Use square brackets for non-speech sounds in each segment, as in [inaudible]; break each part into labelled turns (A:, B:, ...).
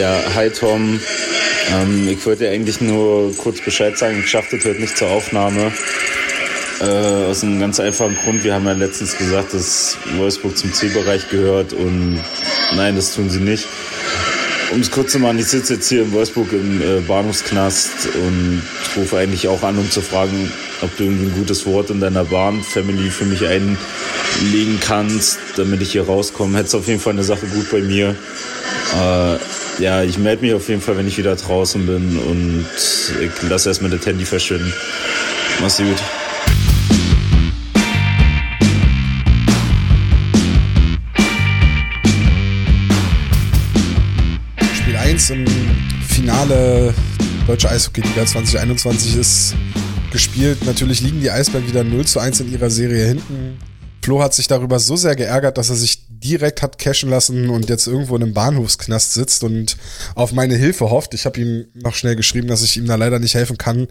A: Ja, hi Tom. Ähm, ich wollte eigentlich nur kurz Bescheid sagen, ich schaffte heute nicht zur Aufnahme. Äh, aus einem ganz einfachen Grund. Wir haben ja letztens gesagt, dass Wolfsburg zum Zielbereich gehört und nein, das tun sie nicht. Um es kurz zu machen, ich sitze jetzt hier in Wolfsburg im äh, Bahnhofsknast und rufe eigentlich auch an, um zu fragen, ob du irgendwie ein gutes Wort in deiner Bahn-Family für mich einlegen kannst, damit ich hier rauskomme. Hättest auf jeden Fall eine Sache gut bei mir. Äh, ja, ich melde mich auf jeden Fall, wenn ich wieder draußen bin und ich lasse erstmal das Handy verschwinden. Mach's gut.
B: Spiel 1 im Finale Deutsche Eishockey-Liga 2021 ist gespielt. Natürlich liegen die Eisbären wieder 0 zu 1 in ihrer Serie hinten. Flo hat sich darüber so sehr geärgert, dass er sich direkt hat cashen lassen und jetzt irgendwo in einem Bahnhofsknast sitzt und auf meine Hilfe hofft. Ich habe ihm noch schnell geschrieben, dass ich ihm da leider nicht helfen kann.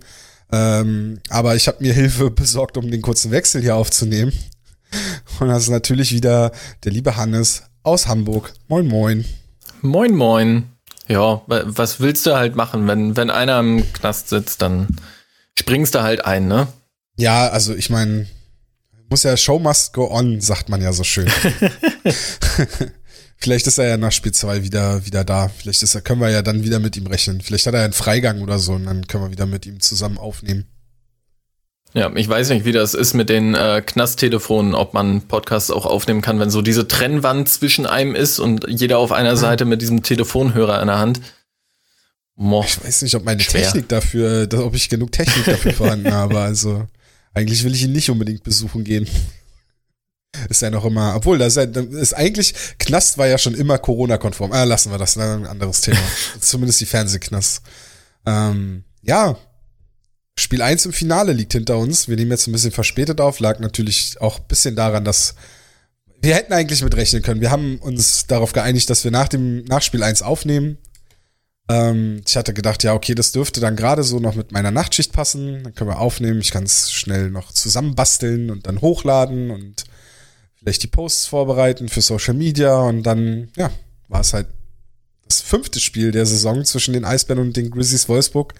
B: Ähm, aber ich habe mir Hilfe [laughs] besorgt, um den kurzen Wechsel hier aufzunehmen. Und das ist natürlich wieder der liebe Hannes aus Hamburg. Moin, moin.
C: Moin, moin. Ja, was willst du halt machen? Wenn, wenn einer im Knast sitzt, dann springst du halt ein, ne?
B: Ja, also ich meine, muss ja Show must go on, sagt man ja so schön. [laughs] Vielleicht ist er ja nach Spiel 2 wieder, wieder da. Vielleicht ist er, können wir ja dann wieder mit ihm rechnen. Vielleicht hat er einen Freigang oder so und dann können wir wieder mit ihm zusammen aufnehmen.
C: Ja, ich weiß nicht, wie das ist mit den äh, Knasttelefonen, ob man Podcasts auch aufnehmen kann, wenn so diese Trennwand zwischen einem ist und jeder auf einer [laughs] Seite mit diesem Telefonhörer in der Hand.
B: Mo, ich weiß nicht, ob meine schwer. Technik dafür, ob ich genug Technik dafür vorhanden [laughs] habe. Also eigentlich will ich ihn nicht unbedingt besuchen gehen. [laughs] Ist ja noch immer, obwohl, das ist, ist eigentlich, Knast war ja schon immer Corona-konform. Ah, lassen wir das, ne? ein anderes Thema. [laughs] Zumindest die Fernsehknast. Ähm, ja, Spiel 1 im Finale liegt hinter uns. Wir nehmen jetzt ein bisschen verspätet auf, lag natürlich auch ein bisschen daran, dass wir hätten eigentlich mit rechnen können. Wir haben uns darauf geeinigt, dass wir nach dem Nachspiel 1 aufnehmen. Ähm, ich hatte gedacht, ja, okay, das dürfte dann gerade so noch mit meiner Nachtschicht passen. Dann können wir aufnehmen. Ich kann es schnell noch zusammenbasteln und dann hochladen und vielleicht die Posts vorbereiten für Social Media und dann, ja, war es halt das fünfte Spiel der Saison zwischen den Eisbären und den Grizzlies Wolfsburg,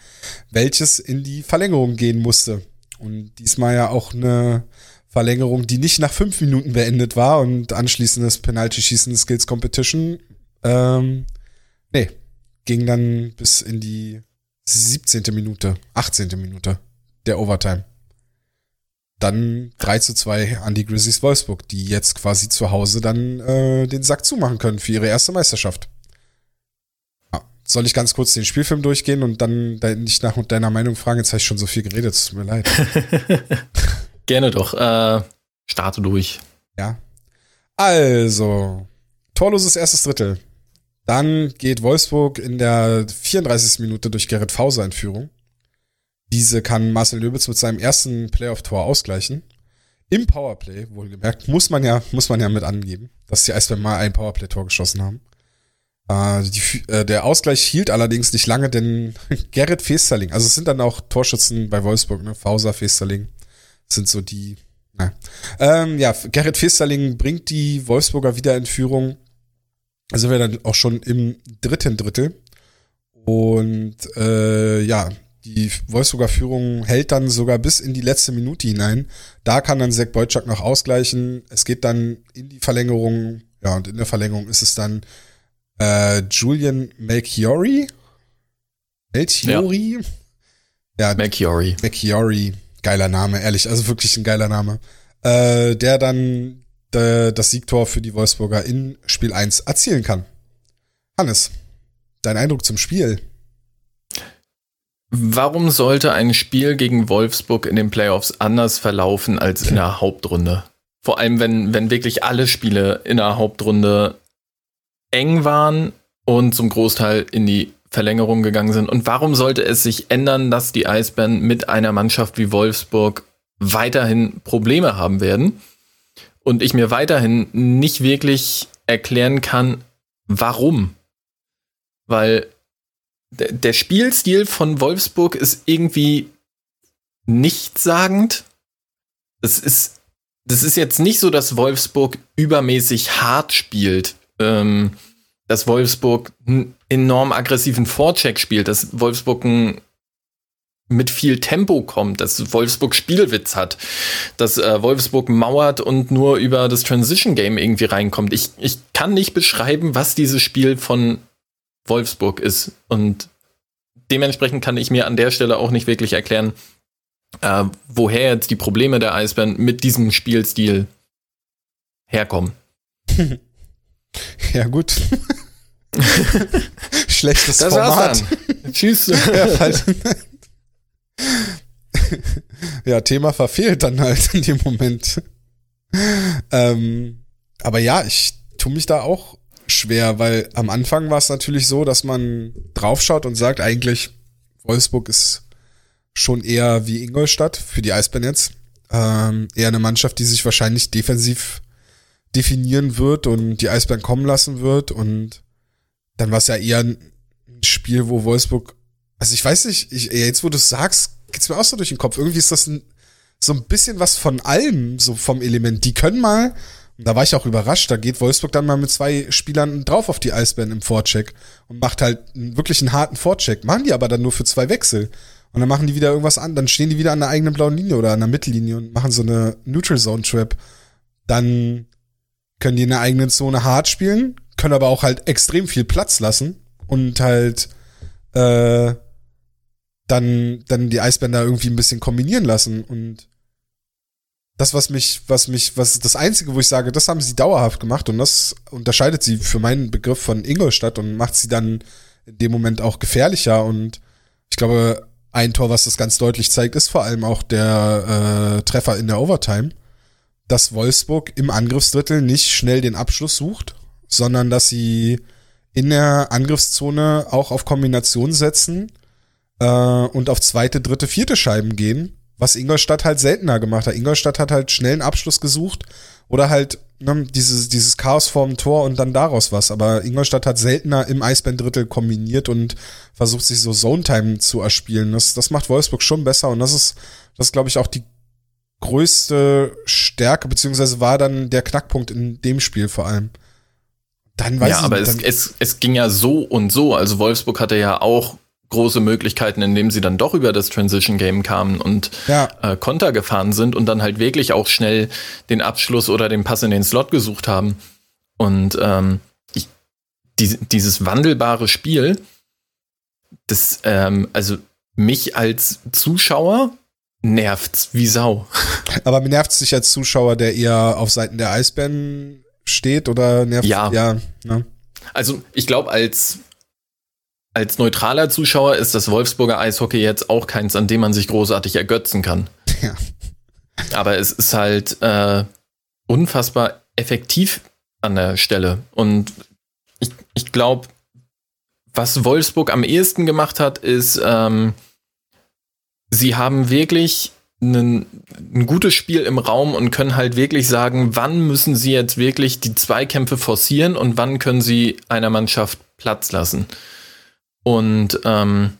B: welches in die Verlängerung gehen musste. Und diesmal ja auch eine Verlängerung, die nicht nach fünf Minuten beendet war und anschließendes Penalty-Schießen Skills Competition. Ähm, nee, ging dann bis in die 17. Minute, 18. Minute der Overtime. Dann 3 zu 2 an die Grizzlies Wolfsburg, die jetzt quasi zu Hause dann äh, den Sack zumachen können für ihre erste Meisterschaft. Soll ich ganz kurz den Spielfilm durchgehen und dann nicht nach deiner Meinung fragen? Jetzt habe ich schon so viel geredet, es tut mir leid. [laughs]
C: Gerne doch. Äh, starte durch.
B: Ja. Also, torloses erstes Drittel. Dann geht Wolfsburg in der 34. Minute durch Gerrit Fauser in Führung. Diese kann Marcel Löbitz mit seinem ersten Playoff-Tor ausgleichen. Im Powerplay, wohlgemerkt, muss man ja, muss man ja mit angeben, dass die Eisbären mal ein Powerplay-Tor geschossen haben. Äh, die, äh, der Ausgleich hielt allerdings nicht lange, denn [laughs] Gerrit Festerling, also es sind dann auch Torschützen bei Wolfsburg, ne? Fauser, Festerling sind so die. Na. Ähm, ja, Gerrit Festerling bringt die Wolfsburger wieder in Führung. Also wir dann auch schon im dritten Drittel. Und äh, ja, die Wolfsburger Führung hält dann sogar bis in die letzte Minute hinein. Da kann dann Zach Beutschak noch ausgleichen. Es geht dann in die Verlängerung. Ja, und in der Verlängerung ist es dann äh, Julian Melchiori. Melchiori?
C: Ja, ja
B: Melchiori. Melchiori. Geiler Name, ehrlich. Also wirklich ein geiler Name. Äh, der dann das Siegtor für die Wolfsburger in Spiel 1 erzielen kann. Hannes, dein Eindruck zum Spiel?
C: Warum sollte ein Spiel gegen Wolfsburg in den Playoffs anders verlaufen als in der Hauptrunde? Vor allem, wenn, wenn wirklich alle Spiele in der Hauptrunde eng waren und zum Großteil in die Verlängerung gegangen sind. Und warum sollte es sich ändern, dass die Eisbären mit einer Mannschaft wie Wolfsburg weiterhin Probleme haben werden? Und ich mir weiterhin nicht wirklich erklären kann, warum. Weil der Spielstil von Wolfsburg ist irgendwie nichtssagend. Es ist, das ist jetzt nicht so, dass Wolfsburg übermäßig hart spielt ähm, dass Wolfsburg einen enorm aggressiven Vorcheck spielt, dass Wolfsburg ein mit viel Tempo kommt, dass Wolfsburg Spielwitz hat, dass äh, Wolfsburg mauert und nur über das Transition Game irgendwie reinkommt. Ich, ich kann nicht beschreiben, was dieses Spiel von Wolfsburg ist. Und dementsprechend kann ich mir an der Stelle auch nicht wirklich erklären, äh, woher jetzt die Probleme der Eisbären mit diesem Spielstil herkommen. [laughs]
B: Ja, gut. [laughs] Schlechtes das Format.
C: Tschüss. [laughs]
B: Ja. Ja, Thema verfehlt dann halt in dem Moment. Ähm, aber ja, ich tue mich da auch schwer, weil am Anfang war es natürlich so, dass man draufschaut und sagt, eigentlich Wolfsburg ist schon eher wie Ingolstadt für die Eisbären jetzt. Ähm, eher eine Mannschaft, die sich wahrscheinlich defensiv definieren wird und die Eisbären kommen lassen wird. Und dann war es ja eher ein Spiel, wo Wolfsburg, also ich weiß nicht, ich, jetzt wo du es sagst, geht's mir auch so durch den Kopf. Irgendwie ist das ein, so ein bisschen was von allem, so vom Element. Die können mal, da war ich auch überrascht, da geht Wolfsburg dann mal mit zwei Spielern drauf auf die Eisbären im Vorcheck und macht halt wirklich einen harten Vorcheck. Machen die aber dann nur für zwei Wechsel. Und dann machen die wieder irgendwas an, dann stehen die wieder an der eigenen blauen Linie oder an der Mittellinie und machen so eine Neutral Zone Trap. Dann können die in der eigenen Zone hart spielen, können aber auch halt extrem viel Platz lassen und halt äh, dann, dann die Eisbänder irgendwie ein bisschen kombinieren lassen. Und das, was mich, was mich, was das Einzige, wo ich sage, das haben sie dauerhaft gemacht und das unterscheidet sie für meinen Begriff von Ingolstadt und macht sie dann in dem Moment auch gefährlicher. Und ich glaube, ein Tor, was das ganz deutlich zeigt, ist vor allem auch der äh, Treffer in der Overtime dass Wolfsburg im Angriffsdrittel nicht schnell den Abschluss sucht, sondern dass sie in der Angriffszone auch auf Kombination setzen äh, und auf zweite, dritte, vierte Scheiben gehen, was Ingolstadt halt seltener gemacht hat. Ingolstadt hat halt schnell einen Abschluss gesucht oder halt ne, dieses, dieses Chaos vorm Tor und dann daraus was. Aber Ingolstadt hat seltener im Eisbären-Drittel kombiniert und versucht sich so Zone-Time zu erspielen. Das, das macht Wolfsburg schon besser und das ist, das glaube ich, auch die größte Stärke, beziehungsweise war dann der Knackpunkt in dem Spiel vor allem.
C: Dann weiß ja, ich, aber es, es, es ging ja so und so. Also Wolfsburg hatte ja auch große Möglichkeiten, indem sie dann doch über das Transition Game kamen und ja. äh, Konter gefahren sind und dann halt wirklich auch schnell den Abschluss oder den Pass in den Slot gesucht haben. Und ähm, ich, die, dieses wandelbare Spiel, das, ähm, also mich als Zuschauer nervt's wie Sau. [laughs]
B: Aber nervt's dich als Zuschauer, der eher auf Seiten der Eisbären steht oder nervt?
C: Ja. ja ne? Also ich glaube, als als neutraler Zuschauer ist das Wolfsburger Eishockey jetzt auch keins, an dem man sich großartig ergötzen kann. Ja. Aber es ist halt äh, unfassbar effektiv an der Stelle. Und ich, ich glaube, was Wolfsburg am ehesten gemacht hat, ist ähm, sie haben wirklich ein, ein gutes Spiel im Raum und können halt wirklich sagen, wann müssen sie jetzt wirklich die Zweikämpfe forcieren und wann können sie einer Mannschaft Platz lassen. Und ähm,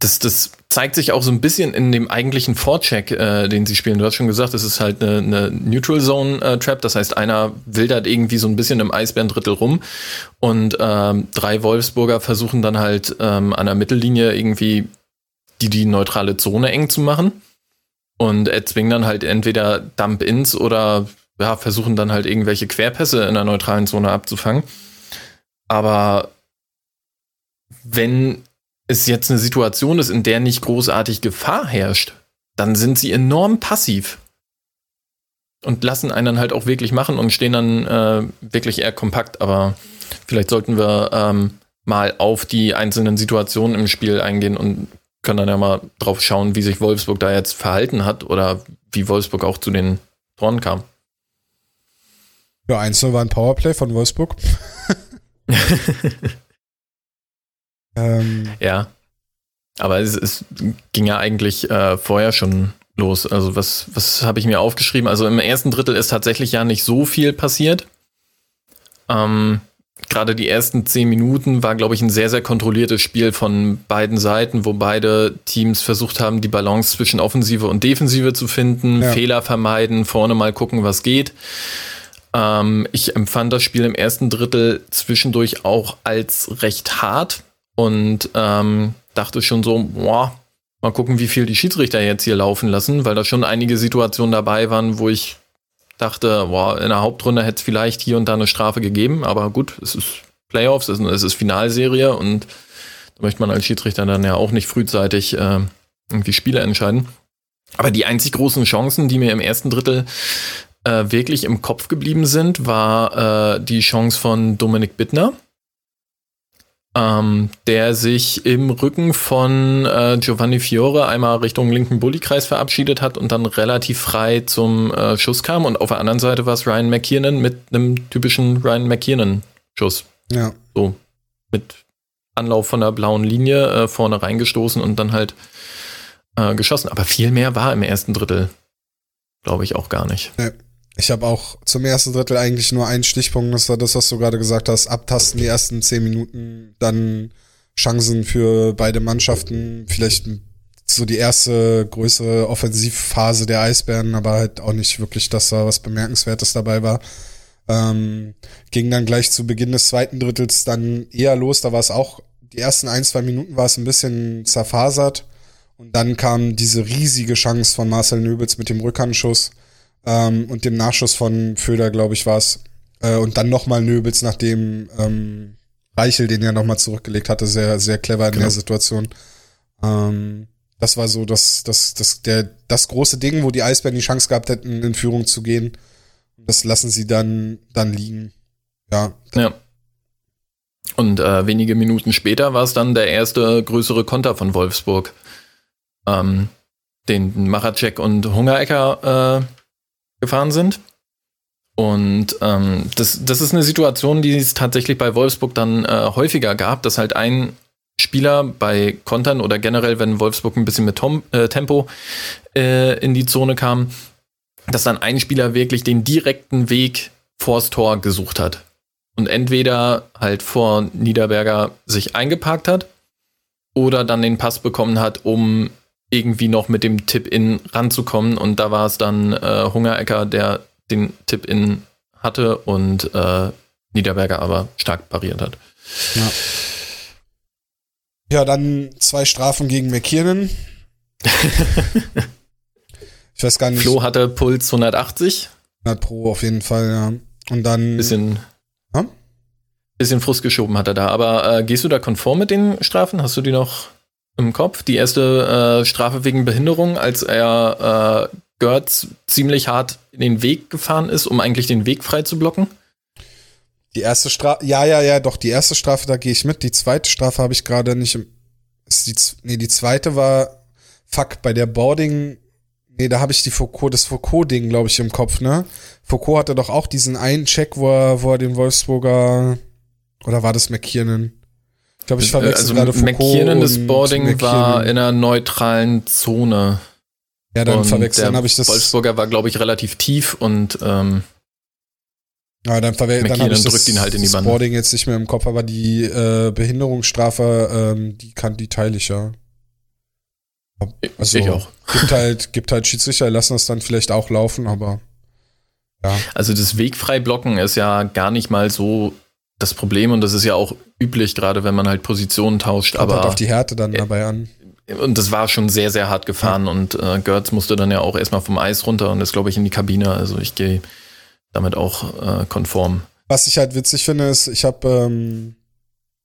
C: das, das zeigt sich auch so ein bisschen in dem eigentlichen Vorcheck, äh, den sie spielen. Du hast schon gesagt, es ist halt eine, eine Neutral Zone äh, Trap. Das heißt, einer wildert irgendwie so ein bisschen im Eisbärendrittel rum und ähm, drei Wolfsburger versuchen dann halt ähm, an der Mittellinie irgendwie die die neutrale Zone eng zu machen und erzwingen dann halt entweder Dump-Ins oder ja, versuchen dann halt irgendwelche Querpässe in der neutralen Zone abzufangen. Aber wenn es jetzt eine Situation ist, in der nicht großartig Gefahr herrscht, dann sind sie enorm passiv und lassen einen dann halt auch wirklich machen und stehen dann äh, wirklich eher kompakt. Aber vielleicht sollten wir ähm, mal auf die einzelnen Situationen im Spiel eingehen und können dann ja mal drauf schauen, wie sich Wolfsburg da jetzt verhalten hat oder wie Wolfsburg auch zu den Toren kam.
B: Ja, 1 war ein Powerplay von Wolfsburg. [laughs] [laughs]
C: ähm. Ja. Aber es, es, ging ja eigentlich äh, vorher schon los. Also was, was habe ich mir aufgeschrieben? Also im ersten Drittel ist tatsächlich ja nicht so viel passiert. Ähm, gerade die ersten zehn Minuten war, glaube ich, ein sehr, sehr kontrolliertes Spiel von beiden Seiten, wo beide Teams versucht haben, die Balance zwischen Offensive und Defensive zu finden, ja. Fehler vermeiden, vorne mal gucken, was geht. Ähm, ich empfand das Spiel im ersten Drittel zwischendurch auch als recht hart und ähm, dachte schon so, boah, mal gucken, wie viel die Schiedsrichter jetzt hier laufen lassen, weil da schon einige Situationen dabei waren, wo ich dachte, boah, in der Hauptrunde hätte es vielleicht hier und da eine Strafe gegeben, aber gut, es ist Playoffs, es ist, Finalserie und da möchte man als Schiedsrichter dann ja auch nicht frühzeitig äh, irgendwie Spiele entscheiden. Aber die einzig großen Chancen, die mir im ersten Drittel äh, wirklich im Kopf geblieben sind, war äh, die Chance von Dominik Bittner, ähm, der sich im Rücken von äh, Giovanni Fiore einmal Richtung linken Bullykreis verabschiedet hat und dann relativ frei zum äh, Schuss kam. Und auf der anderen Seite war es Ryan McKiernan mit einem typischen Ryan McKiernan-Schuss.
B: Ja.
C: So mit Anlauf von der blauen Linie äh, vorne reingestoßen und dann halt äh, geschossen. Aber viel mehr war im ersten Drittel, glaube ich, auch gar nicht.
B: Ja. Ich habe auch zum ersten Drittel eigentlich nur einen Stichpunkt, das war das, was du gerade gesagt hast, abtasten die ersten zehn Minuten, dann Chancen für beide Mannschaften, vielleicht so die erste größere Offensivphase der Eisbären, aber halt auch nicht wirklich, dass da was Bemerkenswertes dabei war. Ähm, ging dann gleich zu Beginn des zweiten Drittels dann eher los, da war es auch, die ersten ein, zwei Minuten war es ein bisschen zerfasert und dann kam diese riesige Chance von Marcel Nöbels mit dem Rückhandschuss ähm, und dem Nachschuss von Föder, glaube ich, war es. Äh, und dann nochmal Nöbels, nachdem ähm, Reichel den ja nochmal zurückgelegt hatte, sehr, sehr clever in genau. der Situation. Ähm, das war so das, das, das, der, das große Ding, wo die Eisbären die Chance gehabt hätten, in Führung zu gehen. Das lassen sie dann, dann liegen. Ja.
C: Ja. Und äh, wenige Minuten später war es dann der erste größere Konter von Wolfsburg, ähm, den Maracek und Hungerecker äh, gefahren sind. Und ähm, das, das ist eine Situation, die es tatsächlich bei Wolfsburg dann äh, häufiger gab, dass halt ein Spieler bei Kontern oder generell, wenn Wolfsburg ein bisschen mit Tom, äh, Tempo äh, in die Zone kam, dass dann ein Spieler wirklich den direkten Weg vors Tor gesucht hat. Und entweder halt vor Niederberger sich eingeparkt hat oder dann den Pass bekommen hat, um irgendwie noch mit dem Tip-In ranzukommen. Und da war es dann äh, Hungerecker, der den Tip-In hatte und äh, Niederberger aber stark pariert hat.
B: Ja. ja, dann zwei Strafen gegen McKiernan. [laughs] ich weiß gar nicht.
C: Flo hatte Puls 180.
B: 100 Pro auf jeden Fall, ja. Und dann.
C: Bisschen. Ja? Bisschen Frust geschoben hat er da. Aber äh, gehst du da konform mit den Strafen? Hast du die noch im Kopf. Die erste äh, Strafe wegen Behinderung, als er äh, Gertz ziemlich hart in den Weg gefahren ist, um eigentlich den Weg frei zu blocken.
B: Die erste Strafe, ja, ja, ja, doch, die erste Strafe, da gehe ich mit. Die zweite Strafe habe ich gerade nicht im. Ist die, nee, die zweite war, fuck, bei der Boarding, nee, da habe ich die Foucault, das Foucault-Ding, glaube ich, im Kopf, ne? Foucault hatte doch auch diesen einen Check, wo er, wo er den Wolfsburger, oder war das McKiernan? Glaube, ich verwechsel also gerade
C: Foucault McKiernan, Boarding McKiernan. war in einer neutralen Zone.
B: Ja, dann verwechseln habe ich das.
C: Wolfsburger war, glaube ich, relativ tief und ähm,
B: ja, dann,
C: dann habe ich das, ihn halt in die Bande.
B: Boarding jetzt nicht mehr im Kopf, aber die äh, Behinderungsstrafe, ähm, die kann die teile ich ja.
C: Also, ich auch. [laughs]
B: Gibt halt, gibt halt Schiedsrichter, lassen das dann vielleicht auch laufen, aber ja.
C: Also das Wegfrei blocken ist ja gar nicht mal so das Problem, und das ist ja auch üblich, gerade wenn man halt Positionen tauscht, Kommt aber. Halt
B: auf die Härte dann äh, dabei an.
C: Und das war schon sehr, sehr hart gefahren ja. und äh, Gertz musste dann ja auch erstmal vom Eis runter und ist, glaube ich, in die Kabine. Also ich gehe damit auch äh, konform.
B: Was ich halt witzig finde, ist, ich habe ähm,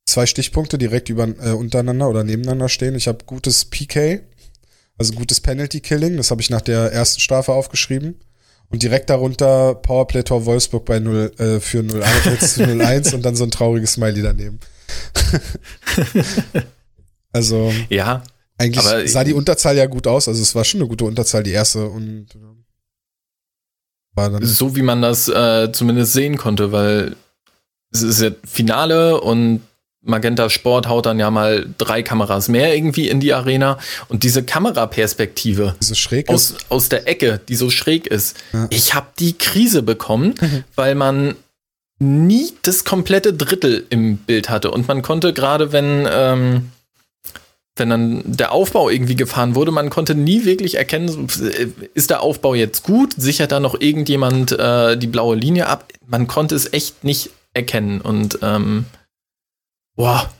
B: zwei Stichpunkte direkt über, äh, untereinander oder nebeneinander stehen. Ich habe gutes PK, also gutes Penalty Killing, das habe ich nach der ersten Strafe aufgeschrieben. Und direkt darunter Powerplay Tor Wolfsburg bei 0, äh, für 0-1 0-1 [laughs] und dann so ein trauriges Smiley daneben. [laughs] also.
C: Ja.
B: Eigentlich sah die Unterzahl ja gut aus. Also es war schon eine gute Unterzahl, die erste. Und
C: war dann so wie man das äh, zumindest sehen konnte, weil es ist ja Finale und Magenta Sport haut dann ja mal drei Kameras mehr irgendwie in die Arena und diese Kameraperspektive
B: so schräg
C: aus, ist. aus der Ecke, die so schräg ist. Ja. Ich habe die Krise bekommen, [laughs] mhm. weil man nie das komplette Drittel im Bild hatte und man konnte gerade, wenn ähm, wenn dann der Aufbau irgendwie gefahren wurde, man konnte nie wirklich erkennen, ist der Aufbau jetzt gut, sichert da noch irgendjemand äh, die blaue Linie ab. Man konnte es echt nicht erkennen und ähm, boah,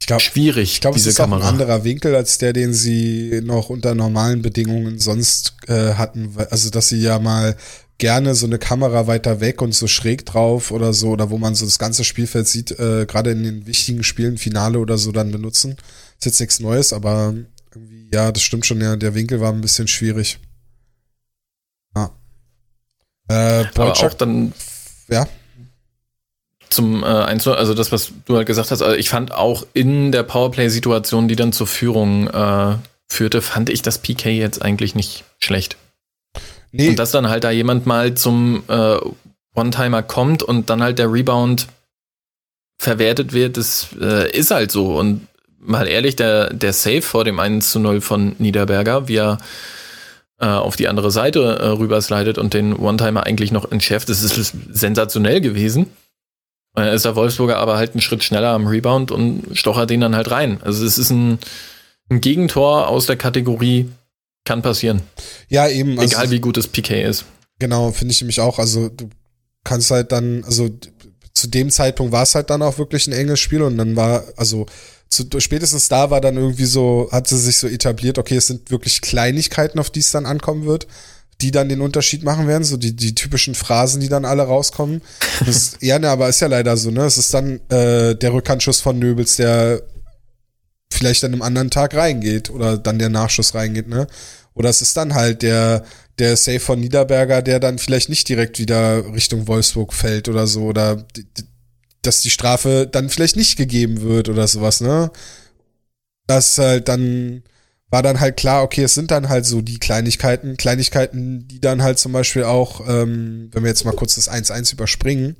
B: ich glaub, schwierig. Ich glaube, es ist Kamera. auch ein anderer Winkel als der, den sie noch unter normalen Bedingungen sonst äh, hatten. Also, dass sie ja mal gerne so eine Kamera weiter weg und so schräg drauf oder so, oder wo man so das ganze Spielfeld sieht, äh, gerade in den wichtigen Spielen, Finale oder so, dann benutzen. Ist jetzt nichts Neues, aber irgendwie, ja, das stimmt schon, ja, der Winkel war ein bisschen schwierig.
C: Ja. Äh, aber auch dann, ja. Zum äh, also das, was du halt gesagt hast, also ich fand auch in der Powerplay-Situation, die dann zur Führung äh, führte, fand ich das PK jetzt eigentlich nicht schlecht. Nee. Und dass dann halt da jemand mal zum äh, One-Timer kommt und dann halt der Rebound verwertet wird, das äh, ist halt so. Und mal ehrlich, der, der Save vor dem 1 zu 0 von Niederberger, wie er äh, auf die andere Seite äh, rüberslidet und den One-Timer eigentlich noch entschärft, das ist sensationell gewesen. Dann ist der Wolfsburger aber halt einen Schritt schneller am Rebound und stochert den dann halt rein. Also es ist ein, ein Gegentor aus der Kategorie kann passieren.
B: Ja, eben.
C: Also Egal wie gut das PK ist.
B: Genau, finde ich nämlich auch. Also du kannst halt dann, also zu dem Zeitpunkt war es halt dann auch wirklich ein enges Spiel und dann war, also zu, spätestens da war dann irgendwie so, hat sie sich so etabliert, okay, es sind wirklich Kleinigkeiten, auf die es dann ankommen wird, die dann den Unterschied machen werden, so die, die typischen Phrasen, die dann alle rauskommen. Das, [laughs] ja, ne, aber ist ja leider so, ne? Es ist dann äh, der Rückhandschuss von Nöbels, der vielleicht an einem anderen Tag reingeht oder dann der Nachschuss reingeht, ne? Oder es ist dann halt der, der Save von Niederberger, der dann vielleicht nicht direkt wieder Richtung Wolfsburg fällt oder so, oder dass die Strafe dann vielleicht nicht gegeben wird oder sowas, ne? Das halt dann war dann halt klar, okay, es sind dann halt so die Kleinigkeiten, Kleinigkeiten, die dann halt zum Beispiel auch, ähm, wenn wir jetzt mal kurz das 1-1 überspringen,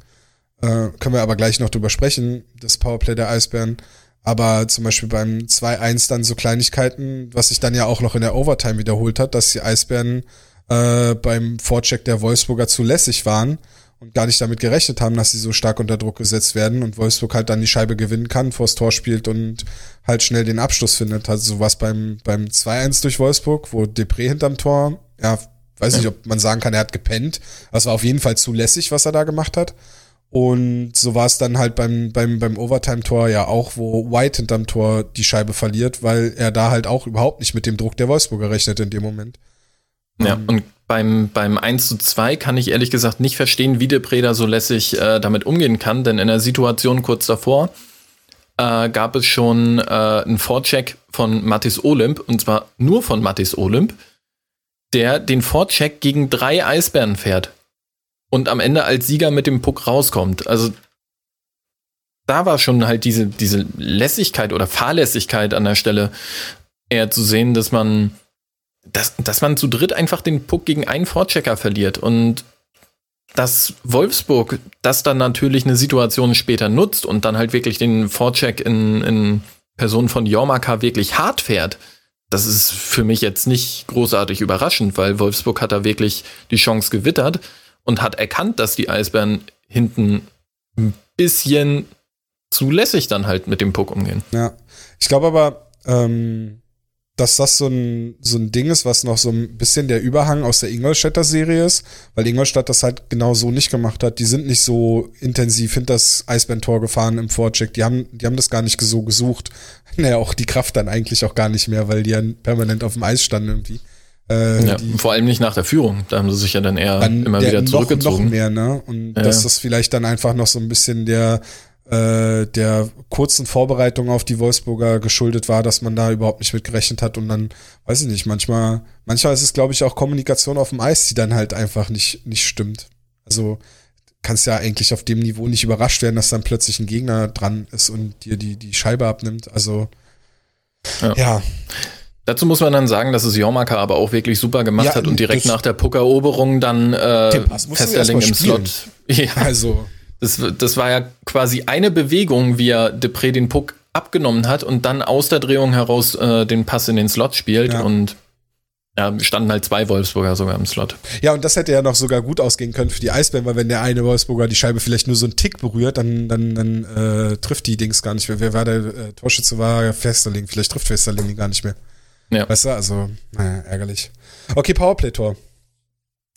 B: äh, können wir aber gleich noch drüber sprechen, das Powerplay der Eisbären, aber zum Beispiel beim 2-1 dann so Kleinigkeiten, was sich dann ja auch noch in der Overtime wiederholt hat, dass die Eisbären äh, beim Vorcheck der Wolfsburger zu lässig waren und gar nicht damit gerechnet haben, dass sie so stark unter Druck gesetzt werden und Wolfsburg halt dann die Scheibe gewinnen kann, vors Tor spielt und halt schnell den Abschluss findet. Also sowas beim, beim 2-1 durch Wolfsburg, wo Depré hinterm Tor, ja, weiß nicht, ob man sagen kann, er hat gepennt. Das war auf jeden Fall zu lässig, was er da gemacht hat. Und so war es dann halt beim, beim, beim Overtime-Tor ja auch, wo White hinterm Tor die Scheibe verliert, weil er da halt auch überhaupt nicht mit dem Druck der Wolfsburger rechnet in dem Moment.
C: Ja, ähm, und beim, beim 1 zu 2 kann ich ehrlich gesagt nicht verstehen, wie der Preda so lässig äh, damit umgehen kann, denn in der Situation kurz davor äh, gab es schon äh, einen Vorcheck von Mattis Olymp, und zwar nur von Mattis Olymp, der den Vorcheck gegen drei Eisbären fährt und am Ende als Sieger mit dem Puck rauskommt. Also da war schon halt diese, diese Lässigkeit oder Fahrlässigkeit an der Stelle eher zu sehen, dass man, dass, dass man zu dritt einfach den Puck gegen einen Vorchecker verliert und dass Wolfsburg das dann natürlich eine Situation später nutzt und dann halt wirklich den Vorcheck in, in Person von Jormaka wirklich hart fährt. Das ist für mich jetzt nicht großartig überraschend, weil Wolfsburg hat da wirklich die Chance gewittert und hat erkannt, dass die Eisbären hinten ein bisschen zulässig dann halt mit dem Puck umgehen.
B: Ja, ich glaube aber, ähm, dass das so ein, so ein Ding ist, was noch so ein bisschen der Überhang aus der Ingolstädter Serie ist, weil Ingolstadt das halt genau so nicht gemacht hat. Die sind nicht so intensiv hinter das Eisbären-Tor gefahren im Vorcheck. Die haben, die haben das gar nicht so gesucht. [laughs] Naja, auch die Kraft dann eigentlich auch gar nicht mehr, weil die ja permanent auf dem Eis standen irgendwie.
C: Äh, ja, vor allem nicht nach der Führung. Da haben sie sich ja dann eher dann immer wieder zurückgezogen.
B: Noch, noch mehr, ne? Und ja. dass das vielleicht dann einfach noch so ein bisschen der, äh, der kurzen Vorbereitung auf die Wolfsburger geschuldet war, dass man da überhaupt nicht mit gerechnet hat und dann, weiß ich nicht, manchmal, manchmal ist es, glaube ich, auch Kommunikation auf dem Eis, die dann halt einfach nicht, nicht stimmt. Also kannst ja eigentlich auf dem Niveau nicht überrascht werden, dass dann plötzlich ein Gegner dran ist und dir die, die Scheibe abnimmt. Also ja. ja.
C: Dazu muss man dann sagen, dass es Jormaka aber auch wirklich super gemacht ja, hat und direkt nach der Puckeroberung dann äh, Festerling im Slot. [laughs]
B: Ja, also.
C: Das, das war ja quasi eine Bewegung, wie er Depré den Puck abgenommen hat und dann aus der Drehung heraus äh, den Pass in den Slot spielt. Ja. Und Ja, standen halt zwei Wolfsburger sogar im Slot.
B: Ja, und das hätte ja noch sogar gut ausgehen können für die Eisbären, weil wenn der eine Wolfsburger die Scheibe vielleicht nur so einen Tick berührt, dann, dann, dann äh, trifft die Dings gar nicht mehr. Wer war der äh, Torschütze? War Festerling. Vielleicht trifft Festerling die gar nicht mehr. Ja. Weißt du, also, naja, ärgerlich. Okay, Powerplay-Tor.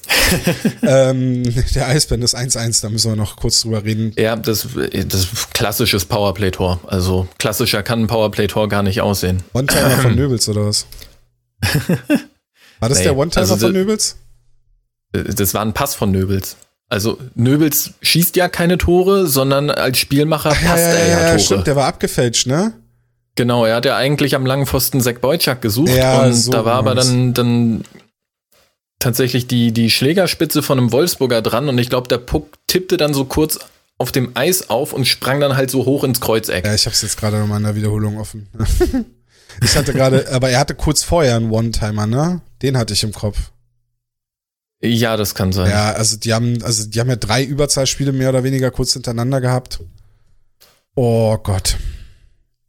B: [laughs] ähm, der Eisbären ist 1-1, da müssen wir noch kurz drüber reden.
C: Ja, das, das klassisches Powerplay-Tor. Also klassischer kann ein Powerplay-Tor gar nicht aussehen.
B: One-Timer von [clears throat] Nöbels oder was? [laughs] War das nee, der One-Timer also von Nöbels?
C: Das war ein Pass von Nöbels. Also Nöbels schießt ja keine Tore, sondern als Spielmacher Ach, passt ja, ja, er ja, ja Tore. Stimmt,
B: der war abgefälscht, ne?
C: Genau, er hat ja eigentlich am langen Pfosten Zack Boyczak gesucht ja, und so da war aber dann, dann tatsächlich die, die Schlägerspitze von einem Wolfsburger dran und ich glaube, der Puck tippte dann so kurz auf dem Eis auf und sprang dann halt so hoch ins Kreuzeck.
B: Ja, ich hab's jetzt gerade nochmal in der Wiederholung offen. [laughs] ich hatte gerade, aber er hatte kurz vorher einen One-Timer, ne? Den hatte ich im Kopf.
C: Ja, das kann sein.
B: Ja, also die haben, also die haben ja drei Überzahlspiele mehr oder weniger kurz hintereinander gehabt. Oh Gott.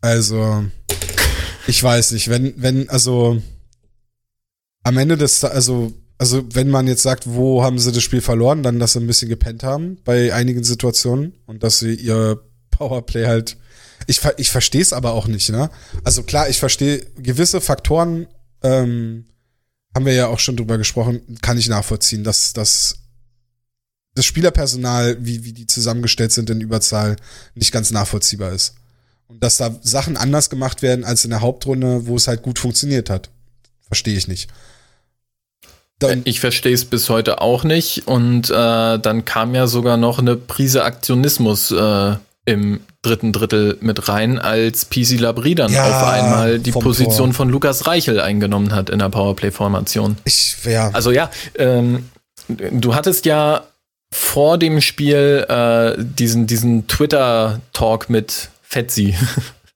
B: Also, ich weiß nicht, wenn, wenn, also am Ende des, also, also wenn man jetzt sagt, wo haben sie das Spiel verloren, dann, dass sie ein bisschen gepennt haben bei einigen Situationen und dass sie ihr Powerplay halt, ich, ich verstehe es aber auch nicht, ne? Also klar, ich verstehe gewisse Faktoren, ähm, haben wir ja auch schon drüber gesprochen, kann ich nachvollziehen, dass, dass das Spielerpersonal, wie, wie die zusammengestellt sind in Überzahl, nicht ganz nachvollziehbar ist. Und dass da Sachen anders gemacht werden als in der Hauptrunde, wo es halt gut funktioniert hat. Verstehe ich nicht.
C: Dann ich verstehe es bis heute auch nicht. Und äh, dann kam ja sogar noch eine Prise Aktionismus äh, im dritten Drittel mit rein, als PC Labri dann ja, auf einmal die Position Tor. von Lukas Reichel eingenommen hat in der Powerplay-Formation.
B: Ich, ja.
C: Also ja, ähm, du hattest ja vor dem Spiel äh, diesen, diesen Twitter-Talk mit Fetzi. [laughs]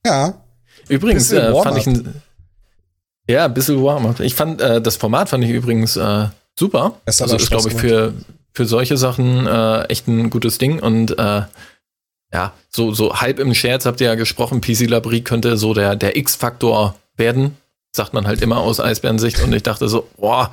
B: Ja.
C: Übrigens äh, fand ich ein, ja, ein bisschen warm. Ich fand äh, das Format fand ich übrigens äh, super. Es also ist glaube ich für für solche Sachen äh, echt ein gutes Ding und äh, ja, so so halb im Scherz habt ihr ja gesprochen, PC Labrie könnte so der der X-Faktor werden, sagt man halt immer aus Eisbärensicht und ich dachte so, boah,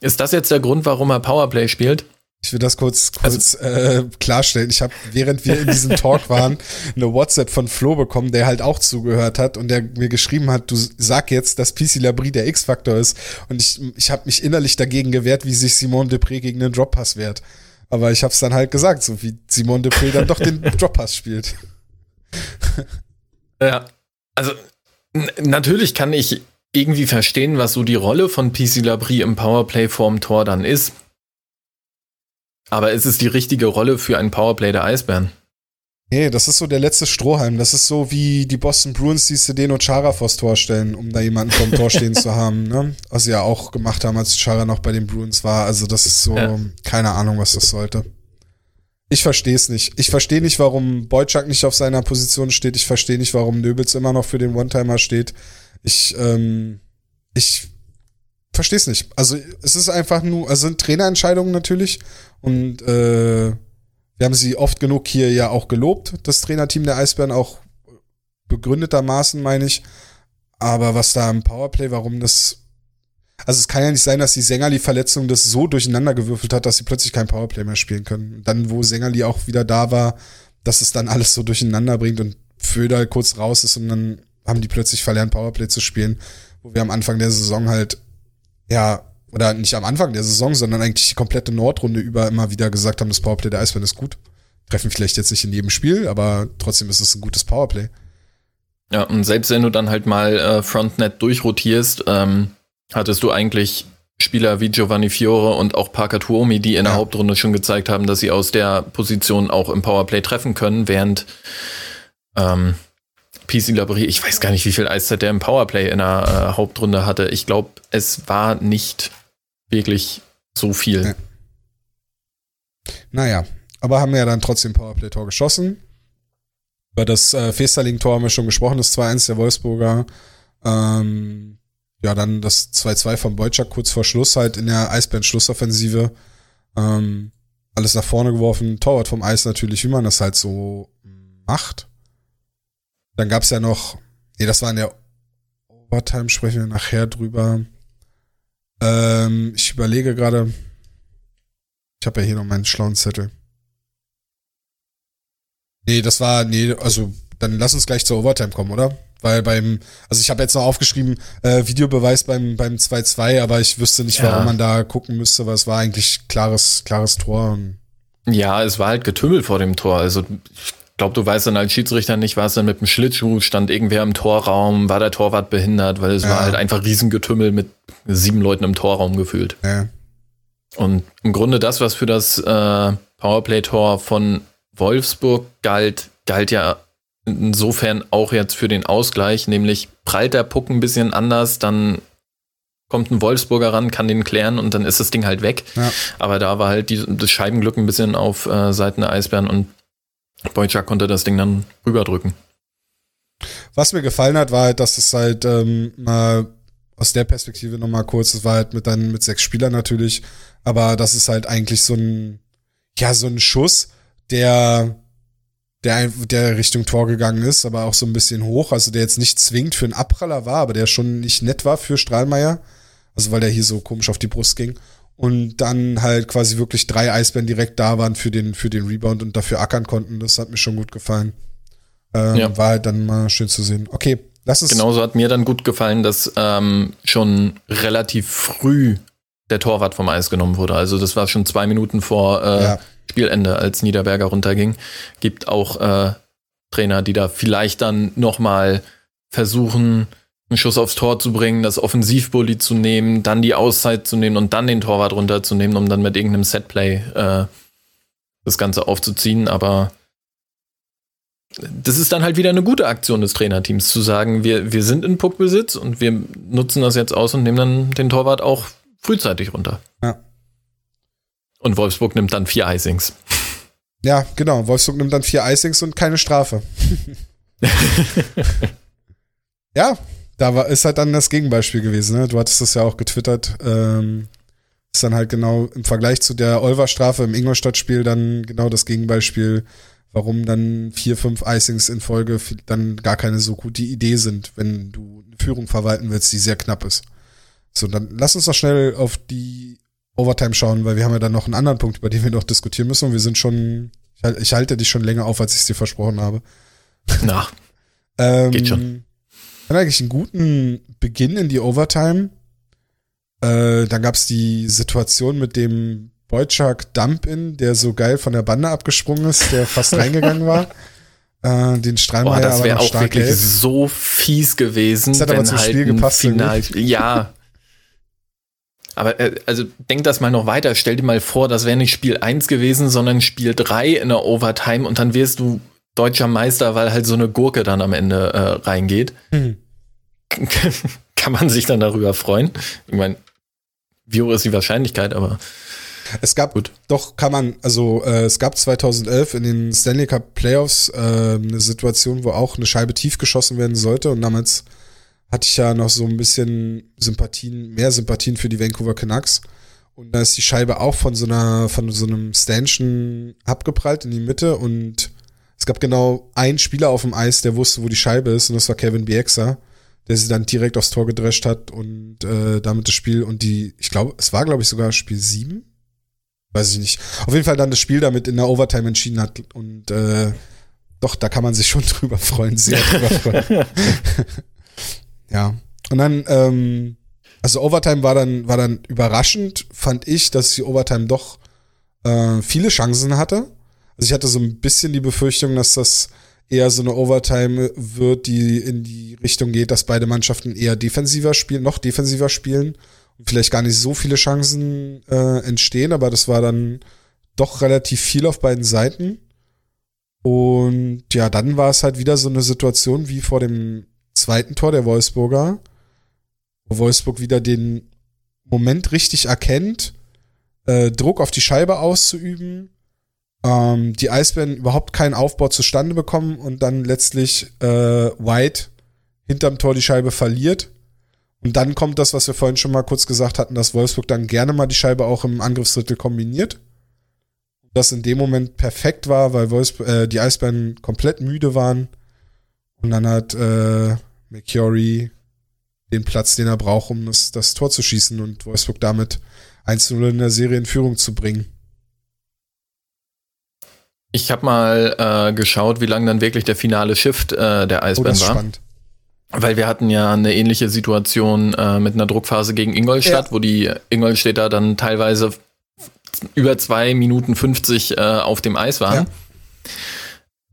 C: ist das jetzt der Grund, warum er Powerplay spielt?
B: Ich will das kurz, kurz also, äh, klarstellen. Ich habe, während wir in diesem [laughs] Talk waren, eine WhatsApp von Flo bekommen, der halt auch zugehört hat und der mir geschrieben hat, du sag jetzt, dass PC Labrie der X-Faktor ist. Und ich, ich habe mich innerlich dagegen gewehrt, wie sich Simon Depré gegen den Droppass wehrt. Aber ich habe es dann halt gesagt, so wie Simon Depré dann doch den [laughs] Droppass spielt. [laughs]
C: Ja, also natürlich kann ich irgendwie verstehen, was so die Rolle von PC Labrie im Powerplay vorm Tor dann ist. Aber ist es die richtige Rolle für einen Powerplay der Eisbären?
B: Nee, das ist so der letzte Strohhalm. Das ist so wie die Boston Bruins, die Sedeno Chara vors Tor stellen, um da jemanden vom Tor stehen zu [laughs] haben. Ne? Was sie ja auch gemacht haben, als Chara noch bei den Bruins war. Also das ist so, ja. keine Ahnung, was das sollte. Ich verstehe es nicht. Ich verstehe nicht, warum Boyczak nicht auf seiner Position steht. Ich verstehe nicht, warum Nöbels immer noch für den One-Timer steht. Ich, ähm, ich verstehe es nicht. Also es ist einfach nur, also sind Trainerentscheidungen natürlich und äh, wir haben sie oft genug hier ja auch gelobt, das Trainerteam der Eisbären, auch begründetermaßen, meine ich. Aber was da im Powerplay, warum das. Also es kann ja nicht sein, dass die Sängerli-Verletzung das so durcheinander gewürfelt hat, dass sie plötzlich kein Powerplay mehr spielen können. Dann, wo Sängerli auch wieder da war, dass es dann alles so durcheinander bringt und Föder kurz raus ist und dann haben die plötzlich verlernt, Powerplay zu spielen, wo wir am Anfang der Saison halt ja, oder nicht am Anfang der Saison, sondern eigentlich die komplette Nordrunde über immer wieder gesagt haben, das Powerplay der Eisbären ist gut. Treffen vielleicht jetzt nicht in jedem Spiel, aber trotzdem ist es ein gutes Powerplay.
C: Ja, und selbst wenn du dann halt mal äh, Frontnet durchrotierst, ähm, hattest du eigentlich Spieler wie Giovanni Fiore und auch Parker Tuomi, die in der Hauptrunde schon gezeigt haben, dass sie aus der Position auch im Powerplay treffen können, während ähm, PC Labrie, ich weiß gar nicht, wie viel Eiszeit der im Powerplay in der äh, Hauptrunde hatte. Ich glaube, es war nicht wirklich so viel. Ja.
B: Naja, aber haben wir ja dann trotzdem Powerplay-Tor geschossen. Über das äh, Festerling-Tor haben wir schon gesprochen, das 2-1 der Wolfsburger. Ähm, ja, dann das 2-2 von Boyczak kurz vor Schluss halt in der Eisbären-Schlussoffensive. Ähm, alles nach vorne geworfen, Torwart vom Eis natürlich, wie man das halt so macht. Dann gab's ja noch, nee, das war in der Overtime, sprechen wir nachher drüber. Ähm, ich überlege gerade. Ich habe ja hier noch meinen schlauen Zettel. Nee, das war, nee, also dann lass uns gleich zur Overtime kommen, oder? Weil beim, also ich habe jetzt noch aufgeschrieben, äh, Videobeweis beim beim 2-2, aber ich wüsste nicht, warum ja. man da gucken müsste, weil es war eigentlich klares, klares Tor.
C: ja, es war halt Getümmel vor dem Tor. Also ich glaube, du weißt dann als Schiedsrichter nicht, war es dann mit dem Schlittschuh, stand irgendwer im Torraum, war der Torwart behindert, weil es ja. war halt einfach Riesengetümmel mit sieben Leuten im Torraum gefühlt. Ja. Und im Grunde das, was für das äh, Powerplay-Tor von Wolfsburg galt, galt ja insofern auch jetzt für den Ausgleich, nämlich prallt der Puck ein bisschen anders, dann kommt ein Wolfsburger ran, kann den klären und dann ist das Ding halt weg. Ja. Aber da war halt die, das Scheibenglück ein bisschen auf äh, Seiten der Eisbären und Boyczak konnte das Ding dann rüberdrücken.
B: Was mir gefallen hat, war halt, dass es halt ähm, mal aus der Perspektive nochmal kurz, es war halt mit dann mit sechs Spielern natürlich, aber das ist halt eigentlich so ein, ja, so ein Schuss, der der, der Richtung Tor gegangen ist, aber auch so ein bisschen hoch, also der jetzt nicht zwingend für einen Abpraller war, aber der schon nicht nett war für Strahlmeier, also weil der hier so komisch auf die Brust ging. Und dann halt quasi wirklich drei Eisbären direkt da waren für den, für den Rebound und dafür ackern konnten. Das hat mir schon gut gefallen. Ähm, ja. War halt dann mal schön zu sehen. Okay, lass uns.
C: Genauso hat mir dann gut gefallen, dass ähm, schon relativ früh der Torwart vom Eis genommen wurde. Also das war schon zwei Minuten vor äh, ja. Spielende, als Niederberger runterging. Gibt auch äh, Trainer, die da vielleicht dann nochmal versuchen, einen Schuss aufs Tor zu bringen, das Offensivbully zu nehmen, dann die Auszeit zu nehmen und dann den Torwart runterzunehmen, um dann mit irgendeinem Setplay äh, das Ganze aufzuziehen. Aber das ist dann halt wieder eine gute Aktion des Trainerteams, zu sagen, wir, wir sind in Puckbesitz und wir nutzen das jetzt aus und nehmen dann den Torwart auch frühzeitig runter. Ja. Und Wolfsburg nimmt dann vier Icings.
B: Ja, genau. Wolfsburg nimmt dann vier Icings und keine Strafe. [laughs] ja, da war, ist halt dann das Gegenbeispiel gewesen. Ne? Du hattest das ja auch getwittert. Ähm, ist dann halt genau im Vergleich zu der Olver-Strafe im Ingolstadt-Spiel dann genau das Gegenbeispiel, warum dann vier, fünf Icings in Folge dann gar keine so gute Idee sind, wenn du eine Führung verwalten willst, die sehr knapp ist. So, dann lass uns doch schnell auf die Overtime schauen, weil wir haben ja dann noch einen anderen Punkt, über den wir noch diskutieren müssen und wir sind schon, ich, halte dich schon länger auf, als ich es dir versprochen habe.
C: Na, [laughs]
B: ähm, geht schon. Hat eigentlich einen guten Beginn in die Overtime. Äh, dann gab's die Situation mit dem Boyczak Dump-In, der so geil von der Bande abgesprungen ist, der fast [laughs] reingegangen war. Äh, den Strahlmeier Boah,
C: das wäre auch wirklich hält. so fies gewesen. Das
B: hat aber zum halt Spiel gepasst.
C: Final, ja, aber äh, also denk das mal noch weiter. Stell dir mal vor, das wäre nicht Spiel 1 gewesen, sondern Spiel 3 in der Overtime und dann wärst du deutscher Meister, weil halt so eine Gurke dann am Ende äh, reingeht. Mhm. [laughs] Kann man sich dann darüber freuen? Ich meine, wie hoch ist die Wahrscheinlichkeit, aber.
B: Es gab, Gut. doch kann man, also äh, es gab 2011 in den Stanley Cup Playoffs äh, eine Situation, wo auch eine Scheibe tief geschossen werden sollte und damals hatte ich ja noch so ein bisschen Sympathien, mehr Sympathien für die Vancouver Canucks. Und da ist die Scheibe auch von so einer, von so einem Stanchion abgeprallt in die Mitte und es gab genau einen Spieler auf dem Eis, der wusste, wo die Scheibe ist und das war Kevin Bieksa, der sie dann direkt aufs Tor gedrescht hat und äh, damit das Spiel und die, ich glaube, es war glaube ich sogar Spiel 7? Weiß ich nicht. Auf jeden Fall dann das Spiel damit in der Overtime entschieden hat und äh, doch, da kann man sich schon [laughs] drüber freuen, sehr drüber freuen. [laughs] Ja. Und dann, ähm, also Overtime war dann, war dann überraschend, fand ich, dass die Overtime doch äh, viele Chancen hatte. Also ich hatte so ein bisschen die Befürchtung, dass das eher so eine Overtime wird, die in die Richtung geht, dass beide Mannschaften eher defensiver spielen, noch defensiver spielen und vielleicht gar nicht so viele Chancen äh, entstehen, aber das war dann doch relativ viel auf beiden Seiten. Und ja, dann war es halt wieder so eine Situation wie vor dem zweiten Tor der Wolfsburger, wo Wolfsburg wieder den Moment richtig erkennt, äh, Druck auf die Scheibe auszuüben, ähm, die Eisbären überhaupt keinen Aufbau zustande bekommen und dann letztlich äh, White hinterm Tor die Scheibe verliert. Und dann kommt das, was wir vorhin schon mal kurz gesagt hatten, dass Wolfsburg dann gerne mal die Scheibe auch im Angriffsdrittel kombiniert. Das in dem Moment perfekt war, weil Wolfsburg, äh, die Eisbären komplett müde waren. Und dann hat äh, McCurry den Platz, den er braucht, um das, das Tor zu schießen und Wolfsburg damit 1-0 in der Serie in Führung zu bringen.
C: Ich habe mal äh, geschaut, wie lang dann wirklich der finale Shift äh, der Eisbären oh, war. Spannend. Weil wir hatten ja eine ähnliche Situation äh, mit einer Druckphase gegen Ingolstadt, ja. wo die Ingolstädter dann teilweise über zwei Minuten 50 äh, auf dem Eis waren.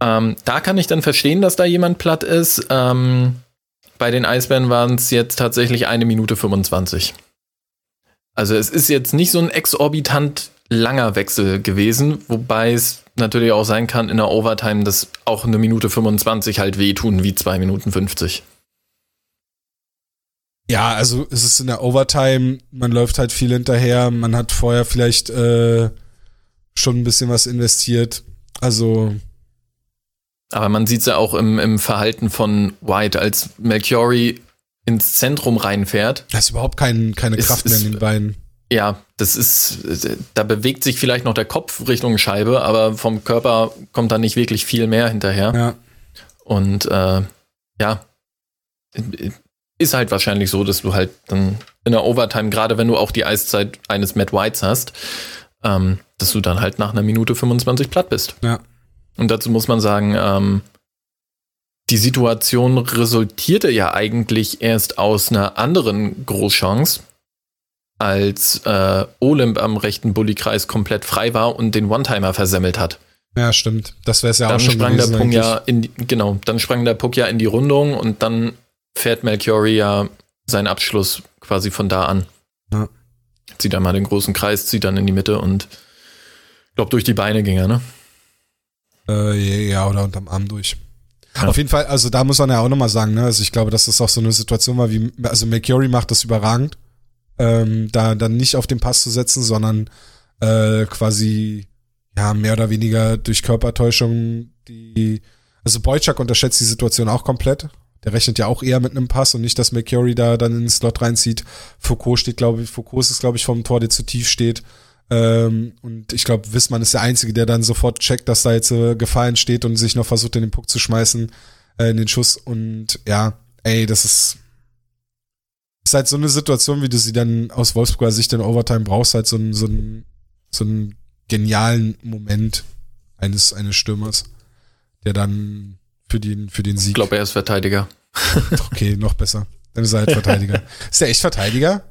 C: Ja. Ähm, da kann ich dann verstehen, dass da jemand platt ist. Ähm, bei den Eisbären waren es jetzt tatsächlich eine Minute 25. Also es ist jetzt nicht so ein exorbitant langer Wechsel gewesen, wobei es natürlich auch sein kann in der Overtime, dass auch eine Minute 25 halt wehtun wie zwei Minuten 50.
B: Ja, also es ist in der Overtime, man läuft halt viel hinterher, man hat vorher vielleicht äh, schon ein bisschen was investiert. Also.
C: Aber man sieht es ja auch im, im Verhalten von White, als Melchiori ins Zentrum reinfährt.
B: Da ist überhaupt kein, keine ist, Kraft mehr in den Beinen.
C: Ja, das ist, da bewegt sich vielleicht noch der Kopf Richtung Scheibe, aber vom Körper kommt da nicht wirklich viel mehr hinterher. Ja. Und äh, ja, ist halt wahrscheinlich so, dass du halt dann in der Overtime, gerade wenn du auch die Eiszeit eines Matt Whites hast, ähm, dass du dann halt nach einer Minute 25 platt bist.
B: Ja.
C: Und dazu muss man sagen, ähm, die Situation resultierte ja eigentlich erst aus einer anderen Großchance, als äh, Olymp am rechten Bullykreis komplett frei war und den One-Timer versemmelt hat.
B: Ja, stimmt. Das wäre es ja
C: dann
B: auch schon
C: sprang gewesen, der Puck ja in die, genau, dann sprang der Puck ja in die Rundung und dann fährt Melchiori ja seinen Abschluss quasi von da an. Ja. Zieht einmal den großen Kreis, zieht dann in die Mitte und glaube durch die Beine ging er, ne?
B: Äh, ja, oder unterm Arm durch. Ja. Auf jeden Fall, also da muss man ja auch nochmal sagen, ne? Also ich glaube, dass das auch so eine Situation war, wie, also Melchiori macht das überragend, ähm, da dann nicht auf den Pass zu setzen, sondern äh, quasi ja mehr oder weniger durch Körpertäuschung die, also Boyczak unterschätzt die Situation auch komplett. Der rechnet ja auch eher mit einem Pass und nicht, dass McCurry da dann in den Slot reinzieht. Foucault steht, glaube ich, Foucault ist, glaube ich, vom Tor, der zu tief steht. Ähm, und ich glaube, Wissmann ist der Einzige, der dann sofort checkt, dass da jetzt äh, Gefahr entsteht und sich noch versucht, in den Puck zu schmeißen, äh, in den Schuss. Und ja, ey, das ist, ist halt so eine Situation, wie du sie dann aus Wolfsburger Sicht in Overtime brauchst, halt so ein, so ein, so einen genialen Moment eines, eines Stürmers, der dann für den, für den Sieg.
C: Ich glaube, er ist Verteidiger. [laughs]
B: okay, noch besser. Dann ist er halt Verteidiger. ist der echt Verteidiger?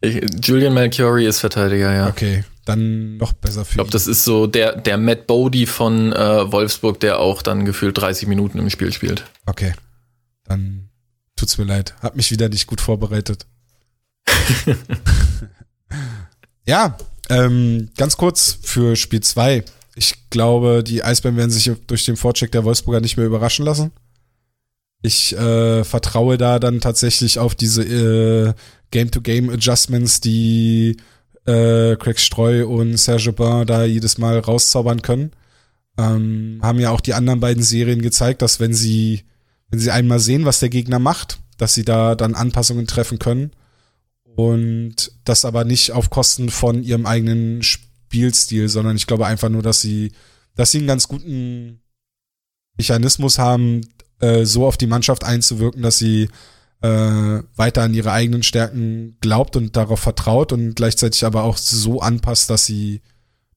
C: Ich, Julian Malchiori ist Verteidiger, ja.
B: Okay, dann noch besser
C: für Ich glaube, das ist so der, der Matt Bodie von äh, Wolfsburg, der auch dann gefühlt 30 Minuten im Spiel spielt.
B: Okay, dann tut's mir leid. Hab mich wieder nicht gut vorbereitet. [laughs] ja, ähm, ganz kurz für Spiel 2. Ich glaube, die Eisbären werden sich durch den Vorcheck der Wolfsburger nicht mehr überraschen lassen. Ich äh, vertraue da dann tatsächlich auf diese äh, Game-to-Game-Adjustments, die äh, Craig Streu und Serge Bain da jedes Mal rauszaubern können. Ähm, haben ja auch die anderen beiden Serien gezeigt, dass wenn sie, wenn sie einmal sehen, was der Gegner macht, dass sie da dann Anpassungen treffen können. Und das aber nicht auf Kosten von ihrem eigenen Spiel Spielstil, sondern ich glaube einfach nur, dass sie, dass sie einen ganz guten Mechanismus haben, äh, so auf die Mannschaft einzuwirken, dass sie äh, weiter an ihre eigenen Stärken glaubt und darauf vertraut und gleichzeitig aber auch so anpasst, dass sie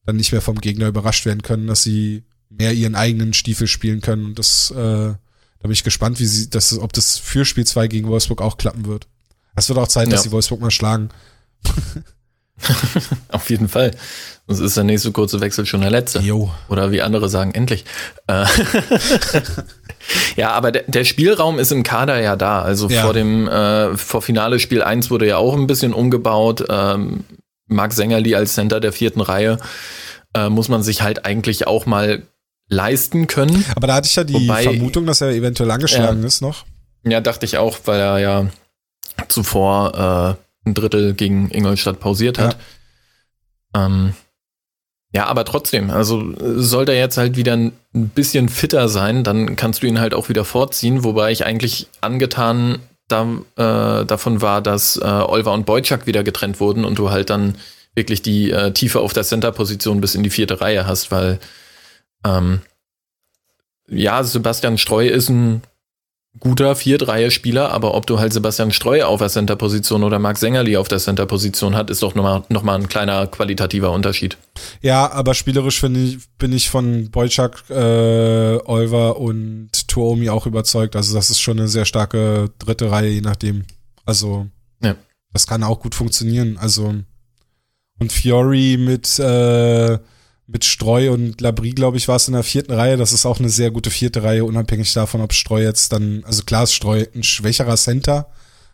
B: dann nicht mehr vom Gegner überrascht werden können, dass sie mehr ihren eigenen Stiefel spielen können. Und das, äh, da bin ich gespannt, wie sie, das, ob das für Spiel 2 gegen Wolfsburg auch klappen wird. Es wird auch Zeit, ja. dass sie Wolfsburg mal schlagen. [laughs]
C: Auf jeden Fall. Sonst ist der nächste kurze Wechsel schon der letzte.
B: Jo.
C: Oder wie andere sagen, endlich. Äh, [laughs] ja, aber der, der, Spielraum ist im Kader ja da. Also ja. vor dem äh, vor Finale Spiel 1 wurde ja auch ein bisschen umgebaut. Ähm, Marc Sängerli als Center der vierten Reihe äh, muss man sich halt eigentlich auch mal leisten können.
B: Aber da hatte ich ja die Wobei, Vermutung, dass er eventuell angeschlagen
C: ja,
B: ist noch.
C: Ja, dachte ich auch, weil er ja zuvor äh, ein Drittel gegen Ingolstadt pausiert hat. Ja. Ähm, ja, aber trotzdem, also sollte er jetzt halt wieder ein bisschen fitter sein, dann kannst du ihn halt auch wieder vorziehen, wobei ich eigentlich angetan da, äh, davon war, dass äh, Olver und Boyczak wieder getrennt wurden und du halt dann wirklich die äh, Tiefe auf der Center-Position bis in die vierte Reihe hast, weil ähm, ja, Sebastian Streu ist ein guter Vier-Dreier-Spieler, aber ob du halt Sebastian Streu auf der Center-Position oder Marc Sängerli auf der Center-Position hat, ist doch nochmal noch mal ein kleiner qualitativer Unterschied.
B: Ja, aber spielerisch ich, bin ich von Boyczak, äh, Olver und Tuomi auch überzeugt. Also das ist schon eine sehr starke dritte Reihe, je nachdem. Also ja. das kann auch gut funktionieren. Also und Fiori mit äh, mit Streu und Labrie, glaube ich, war es in der vierten Reihe. Das ist auch eine sehr gute vierte Reihe, unabhängig davon, ob Streu jetzt dann, also klar ist Streu ein schwächerer Center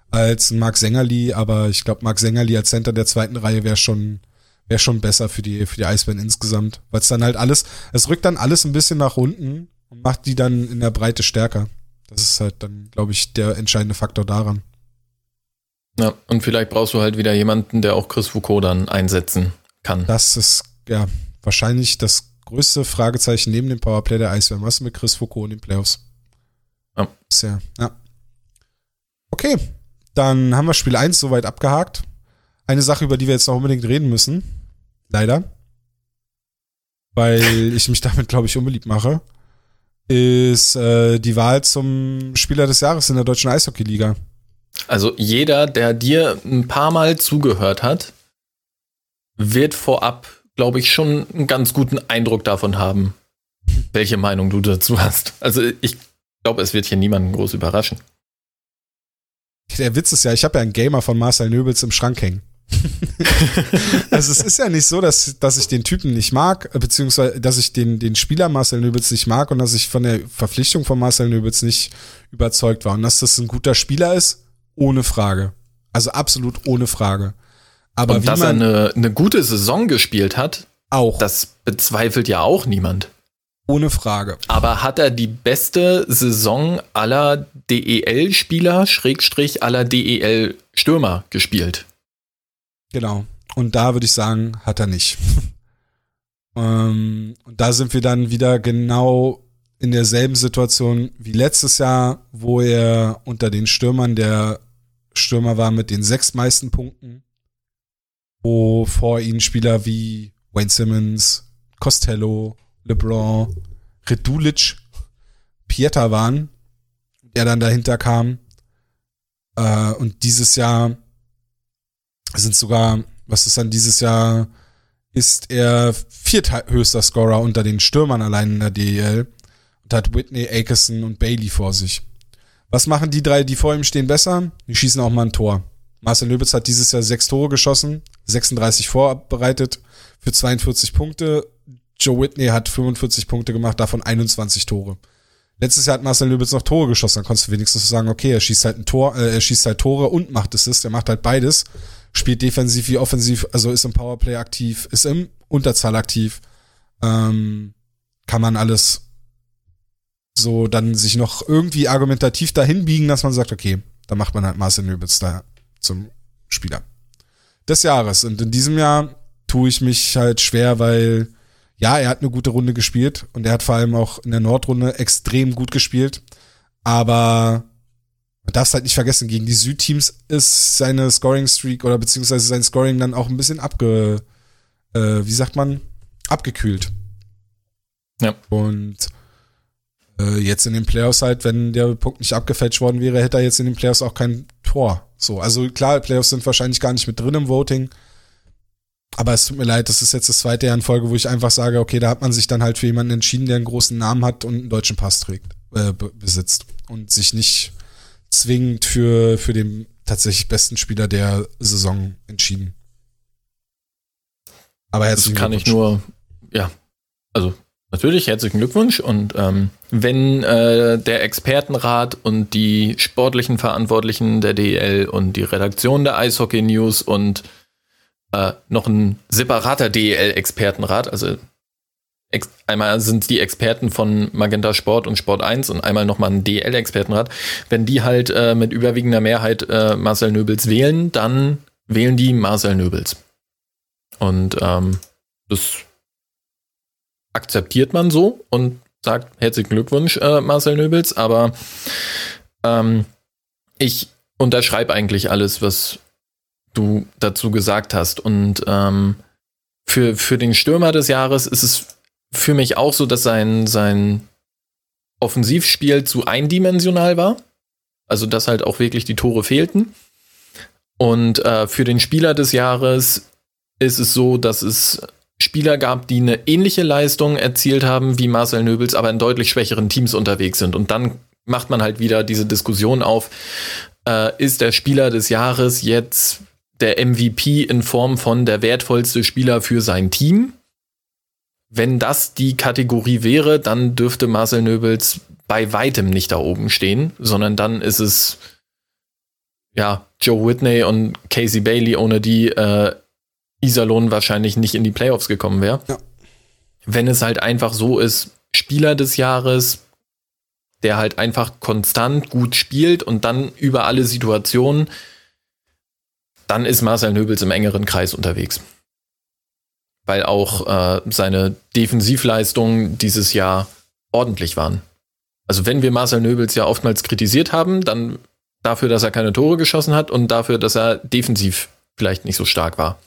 B: als Marc Sängerli, aber ich glaube, Marc Sängerli als Center der zweiten Reihe wäre schon, wäre schon besser für die, für die Eisbären insgesamt. Weil es dann halt alles, es rückt dann alles ein bisschen nach unten und macht die dann in der Breite stärker. Das ist halt dann, glaube ich, der entscheidende Faktor daran.
C: Ja, und vielleicht brauchst du halt wieder jemanden, der auch Chris Foucault dann einsetzen kann.
B: Das ist, ja, wahrscheinlich das größte Fragezeichen neben dem Powerplay der Eisbären. Was mit Chris Foucault in den Playoffs? Ja. Sehr, ja. Okay, dann haben wir Spiel 1 soweit abgehakt. Eine Sache, über die wir jetzt noch unbedingt reden müssen. Leider. Weil [laughs] ich mich damit, glaube ich, unbeliebt mache. Ist äh, die Wahl zum Spieler des Jahres in der deutschen Eishockey-Liga.
C: Also jeder, der dir ein paar Mal zugehört hat, wird vorab glaube ich, schon einen ganz guten Eindruck davon haben, welche Meinung du dazu hast. Also ich glaube, es wird hier niemanden groß überraschen.
B: Der Witz ist ja, ich habe ja einen Gamer von Marcel Nöbels im Schrank hängen. [laughs] also es ist ja nicht so, dass, dass ich den Typen nicht mag, beziehungsweise dass ich den, den Spieler Marcel Nöbels nicht mag und dass ich von der Verpflichtung von Marcel Nöbels nicht überzeugt war. Und dass das ein guter Spieler ist, ohne Frage. Also absolut ohne Frage.
C: Aber und dass er eine, eine gute Saison gespielt hat, auch. Das bezweifelt ja auch niemand.
B: Ohne Frage.
C: Aber hat er die beste Saison aller DEL-Spieler, Schrägstrich aller DEL-Stürmer gespielt?
B: Genau. Und da würde ich sagen, hat er nicht. [laughs] ähm, und da sind wir dann wieder genau in derselben Situation wie letztes Jahr, wo er unter den Stürmern der Stürmer war mit den sechs meisten Punkten wo vor ihnen Spieler wie Wayne Simmons, Costello, LeBron, Redulic, Pieter waren, der dann dahinter kam. Äh, und dieses Jahr sind sogar, was ist dann dieses Jahr, ist er vierthöchster Scorer unter den Stürmern allein in der DEL und hat Whitney, Akerson und Bailey vor sich. Was machen die drei, die vor ihm stehen, besser? Die schießen auch mal ein Tor. Marcel Löbitz hat dieses Jahr sechs Tore geschossen, 36 vorbereitet für 42 Punkte. Joe Whitney hat 45 Punkte gemacht, davon 21 Tore. Letztes Jahr hat Marcel Löbitz noch Tore geschossen, dann konntest du wenigstens sagen, okay, er schießt halt ein Tor, äh, er schießt halt Tore und macht Assist, er macht halt beides, spielt defensiv wie offensiv, also ist im Powerplay aktiv, ist im Unterzahl aktiv, ähm, kann man alles so dann sich noch irgendwie argumentativ dahin biegen, dass man sagt, okay, da macht man halt Marcel Löbitz da zum Spieler des Jahres. Und in diesem Jahr tue ich mich halt schwer, weil ja, er hat eine gute Runde gespielt und er hat vor allem auch in der Nordrunde extrem gut gespielt. Aber man darf es halt nicht vergessen, gegen die Südteams ist seine Scoring-Streak oder beziehungsweise sein Scoring dann auch ein bisschen abge, äh, wie sagt man, abgekühlt. Ja. Und äh, jetzt in den Playoffs halt, wenn der Punkt nicht abgefälscht worden wäre, hätte er jetzt in den Playoffs auch kein Tor. So, also klar, Playoffs sind wahrscheinlich gar nicht mit drin im Voting. Aber es tut mir leid, das ist jetzt das zweite Jahr in Folge, wo ich einfach sage, okay, da hat man sich dann halt für jemanden entschieden, der einen großen Namen hat und einen deutschen Pass trägt, äh, besitzt. Und sich nicht zwingend für, für den tatsächlich besten Spieler der Saison entschieden.
C: Aber herzlichen Das kann ich nur, ja, also Natürlich, herzlichen Glückwunsch. Und ähm, wenn äh, der Expertenrat und die sportlichen Verantwortlichen der DEL und die Redaktion der Eishockey News und äh, noch ein separater DEL-Expertenrat, also einmal sind die Experten von Magenta Sport und Sport 1 und einmal nochmal ein DEL-Expertenrat, wenn die halt äh, mit überwiegender Mehrheit äh, Marcel Nöbels wählen, dann wählen die Marcel Nöbels. Und ähm, das akzeptiert man so und sagt herzlichen Glückwunsch, äh, Marcel Nöbels, aber ähm, ich unterschreibe eigentlich alles, was du dazu gesagt hast. Und ähm, für, für den Stürmer des Jahres ist es für mich auch so, dass sein, sein Offensivspiel zu eindimensional war. Also, dass halt auch wirklich die Tore fehlten. Und äh, für den Spieler des Jahres ist es so, dass es Spieler gab, die eine ähnliche Leistung erzielt haben wie Marcel Nöbels, aber in deutlich schwächeren Teams unterwegs sind. Und dann macht man halt wieder diese Diskussion auf, äh, ist der Spieler des Jahres jetzt der MVP in Form von der wertvollste Spieler für sein Team? Wenn das die Kategorie wäre, dann dürfte Marcel Nöbels bei weitem nicht da oben stehen, sondern dann ist es ja Joe Whitney und Casey Bailey, ohne die äh, Iserlohn wahrscheinlich nicht in die Playoffs gekommen wäre. Ja. Wenn es halt einfach so ist, Spieler des Jahres, der halt einfach konstant gut spielt und dann über alle Situationen, dann ist Marcel Nöbels im engeren Kreis unterwegs. Weil auch äh, seine Defensivleistungen dieses Jahr ordentlich waren. Also wenn wir Marcel Nöbels ja oftmals kritisiert haben, dann dafür, dass er keine Tore geschossen hat und dafür, dass er defensiv vielleicht nicht so stark war.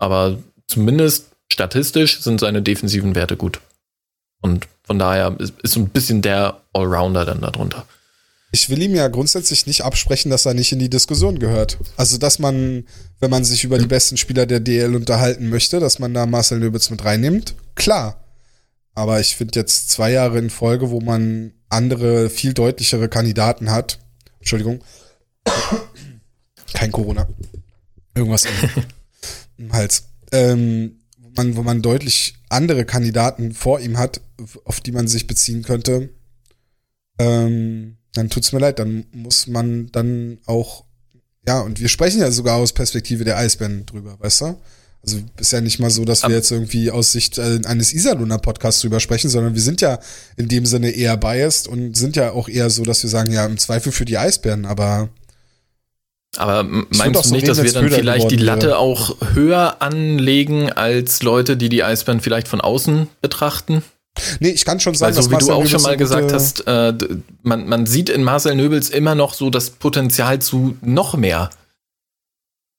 C: Aber zumindest statistisch sind seine defensiven Werte gut. Und von daher ist, ist so ein bisschen der Allrounder dann darunter.
B: Ich will ihm ja grundsätzlich nicht absprechen, dass er nicht in die Diskussion gehört. Also, dass man, wenn man sich über die besten Spieler der DL unterhalten möchte, dass man da Marcel Löbitz mit reinnimmt, klar. Aber ich finde jetzt zwei Jahre in Folge, wo man andere, viel deutlichere Kandidaten hat. Entschuldigung. Kein Corona. Irgendwas [laughs] im Hals. Ähm, wo, man, wo man deutlich andere Kandidaten vor ihm hat, auf die man sich beziehen könnte. Ähm, dann tut's mir leid, dann muss man dann auch, ja, und wir sprechen ja sogar aus Perspektive der Eisbären drüber, weißt du? Also ist ja nicht mal so, dass wir jetzt irgendwie aus Sicht äh, eines Isaluna Podcasts drüber sprechen, sondern wir sind ja in dem Sinne eher biased und sind ja auch eher so, dass wir sagen, ja, im Zweifel für die Eisbären, aber
C: aber meinst du nicht, dass wir dann vielleicht die Latte wäre. auch höher anlegen als Leute, die die Eisbären vielleicht von außen betrachten?
B: Nee, ich kann schon sagen,
C: Weil so wie Marcel du auch schon mal gesagt hast, äh, man, man sieht in Marcel Nöbels immer noch so das Potenzial zu noch mehr.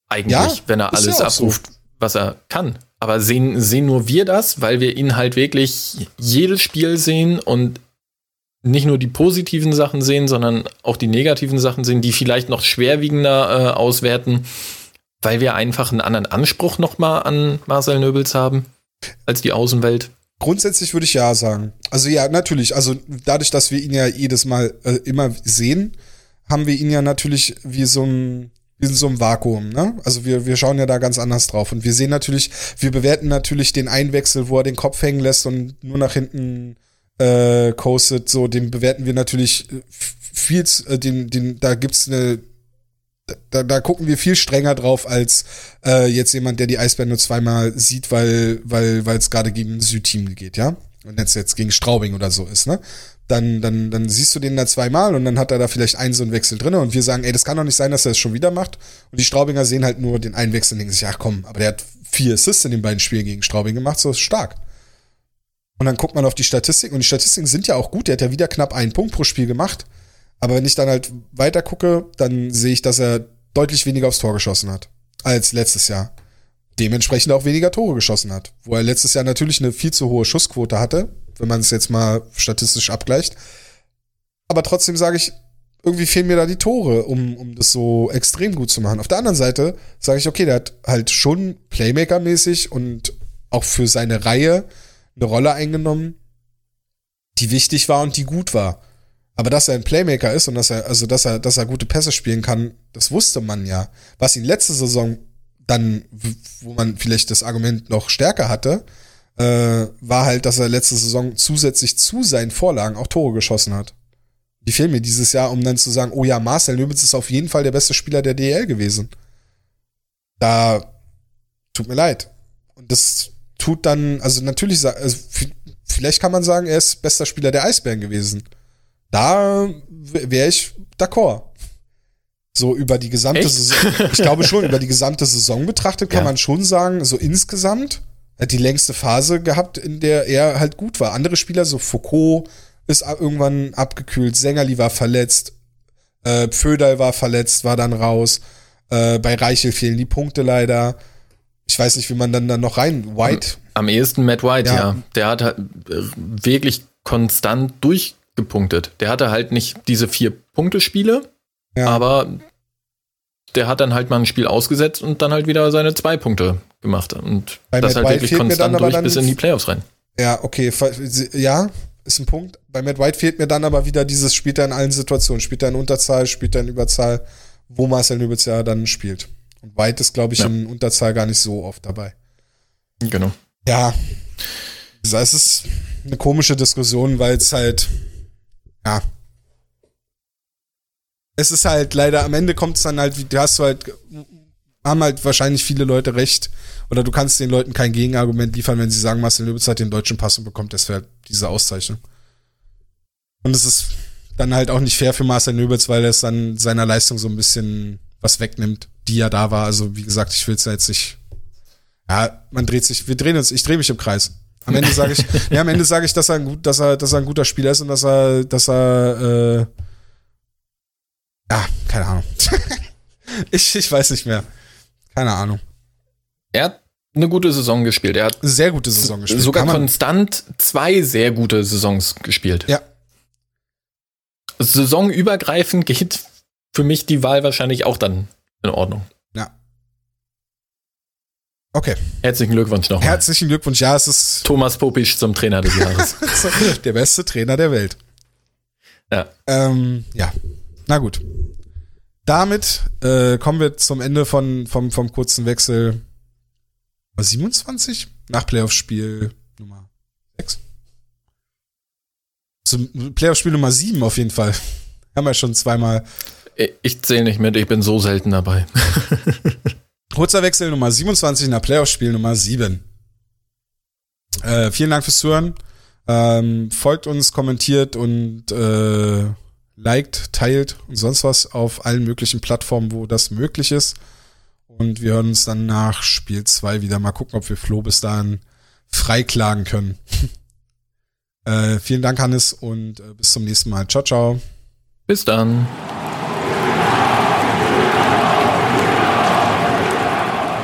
C: Eigentlich, ja, wenn er alles ja abruft, so. was er kann. Aber sehen, sehen nur wir das, weil wir ihn halt wirklich jedes Spiel sehen und nicht nur die positiven Sachen sehen, sondern auch die negativen Sachen sehen, die vielleicht noch schwerwiegender äh, auswerten, weil wir einfach einen anderen Anspruch nochmal an Marcel Nöbels haben als die Außenwelt.
B: Grundsätzlich würde ich ja sagen. Also ja, natürlich. Also dadurch, dass wir ihn ja jedes Mal äh, immer sehen, haben wir ihn ja natürlich wie so ein in so einem Vakuum, ne? Also wir, wir schauen ja da ganz anders drauf. Und wir sehen natürlich, wir bewerten natürlich den Einwechsel, wo er den Kopf hängen lässt und nur nach hinten äh, coastet, so, den bewerten wir natürlich viel, äh, den, den, da gibt's eine da, da gucken wir viel strenger drauf als äh, jetzt jemand, der die Eisbären nur zweimal sieht, weil weil weil es gerade gegen Südteam geht, ja. Und jetzt jetzt gegen Straubing oder so ist, ne? Dann dann dann siehst du den da zweimal und dann hat er da vielleicht einen so einen Wechsel drin und wir sagen, ey, das kann doch nicht sein, dass er es schon wieder macht. Und die Straubinger sehen halt nur den einen Wechsel und denken sich, ach komm, aber der hat vier Assists in den beiden Spielen gegen Straubing gemacht, so ist stark. Und dann guckt man auf die Statistiken und die Statistiken sind ja auch gut. Der hat ja wieder knapp einen Punkt pro Spiel gemacht. Aber wenn ich dann halt weiter gucke, dann sehe ich, dass er deutlich weniger aufs Tor geschossen hat als letztes Jahr. Dementsprechend auch weniger Tore geschossen hat. Wo er letztes Jahr natürlich eine viel zu hohe Schussquote hatte, wenn man es jetzt mal statistisch abgleicht. Aber trotzdem sage ich, irgendwie fehlen mir da die Tore, um, um das so extrem gut zu machen. Auf der anderen Seite sage ich, okay, der hat halt schon Playmaker-mäßig und auch für seine Reihe eine Rolle eingenommen, die wichtig war und die gut war. Aber dass er ein Playmaker ist und dass er, also dass er, dass er gute Pässe spielen kann, das wusste man ja. Was ihn letzte Saison dann, wo man vielleicht das Argument noch stärker hatte, äh, war halt, dass er letzte Saison zusätzlich zu seinen Vorlagen auch Tore geschossen hat. Die fehlen mir dieses Jahr, um dann zu sagen, oh ja, Marcel Löwitz ist auf jeden Fall der beste Spieler der DL gewesen. Da tut mir leid. Und das tut dann, also natürlich, also vielleicht kann man sagen, er ist bester Spieler der Eisbären gewesen. Da wäre ich d'accord. So über die gesamte Echt? Saison. Ich glaube schon, über die gesamte Saison betrachtet kann ja. man schon sagen, so insgesamt hat die längste Phase gehabt, in der er halt gut war. Andere Spieler, so Foucault ist irgendwann abgekühlt, Sängerli war verletzt, äh, Pföderl war verletzt, war dann raus. Äh, bei Reichel fehlen die Punkte leider. Ich weiß nicht, wie man dann da noch rein. White?
C: Am, am ehesten Matt White, ja. ja. Der hat halt wirklich konstant durch gepunktet. Der hatte halt nicht diese vier Punktespiele, Ja. Aber der hat dann halt mal ein Spiel ausgesetzt und dann halt wieder seine zwei Punkte gemacht. Und Bei das Matt halt wirklich konstant durch bis in die Playoffs rein.
B: Ja, okay. Ja, ist ein Punkt. Bei Matt White fehlt mir dann aber wieder dieses, spielt er in allen Situationen. Spielt er in Unterzahl, spielt er in Überzahl, wo Marcel Nübels ja dann spielt. Und White ist, glaube ich, ja. in Unterzahl gar nicht so oft dabei.
C: Genau.
B: Ja. Es ist eine komische Diskussion, weil es halt, ja. Es ist halt leider, am Ende kommt es dann halt, du hast halt, haben halt wahrscheinlich viele Leute recht. Oder du kannst den Leuten kein Gegenargument liefern, wenn sie sagen, Marcel Löwitz hat den deutschen Pass und bekommt deshalb diese Auszeichnung. Und es ist dann halt auch nicht fair für Marcel Nöbels, weil es dann seiner Leistung so ein bisschen was wegnimmt, die ja da war. Also wie gesagt, ich will es ja jetzt nicht. Ja, man dreht sich, wir drehen uns, ich drehe mich im Kreis. Am Ende sage ich, [laughs] ja, am Ende sage ich, dass er ein gut, dass er, dass er ein guter Spieler ist und dass er, dass er, äh, ja, keine Ahnung. [laughs] ich, ich weiß nicht mehr. Keine Ahnung.
C: Er hat eine gute Saison gespielt. Er hat
B: sehr gute Saison gespielt.
C: Sogar konstant zwei sehr gute Saisons gespielt.
B: Ja.
C: Saisonübergreifend geht für mich die Wahl wahrscheinlich auch dann in Ordnung.
B: Ja. Okay.
C: Herzlichen Glückwunsch noch.
B: Herzlichen Glückwunsch. Ja, es ist
C: Thomas Popisch zum Trainer des Jahres. [laughs]
B: der beste Trainer der Welt.
C: Ja.
B: Ähm, ja. Na gut. Damit äh, kommen wir zum Ende von, vom, vom kurzen Wechsel 27 nach Playoff-Spiel Nummer 6. Zum Playoff-Spiel Nummer 7 auf jeden Fall. Haben wir schon zweimal.
C: Ich zähle nicht mit, ich bin so selten dabei. [laughs]
B: Kurzer Wechsel Nummer 27 nach Playoff-Spiel Nummer 7. Äh, vielen Dank fürs Zuhören. Ähm, folgt uns, kommentiert und äh, liked, teilt und sonst was auf allen möglichen Plattformen, wo das möglich ist. Und wir hören uns dann nach Spiel 2 wieder. Mal gucken, ob wir Flo bis dahin freiklagen können. [laughs] äh, vielen Dank, Hannes, und äh, bis zum nächsten Mal. Ciao, ciao.
C: Bis dann.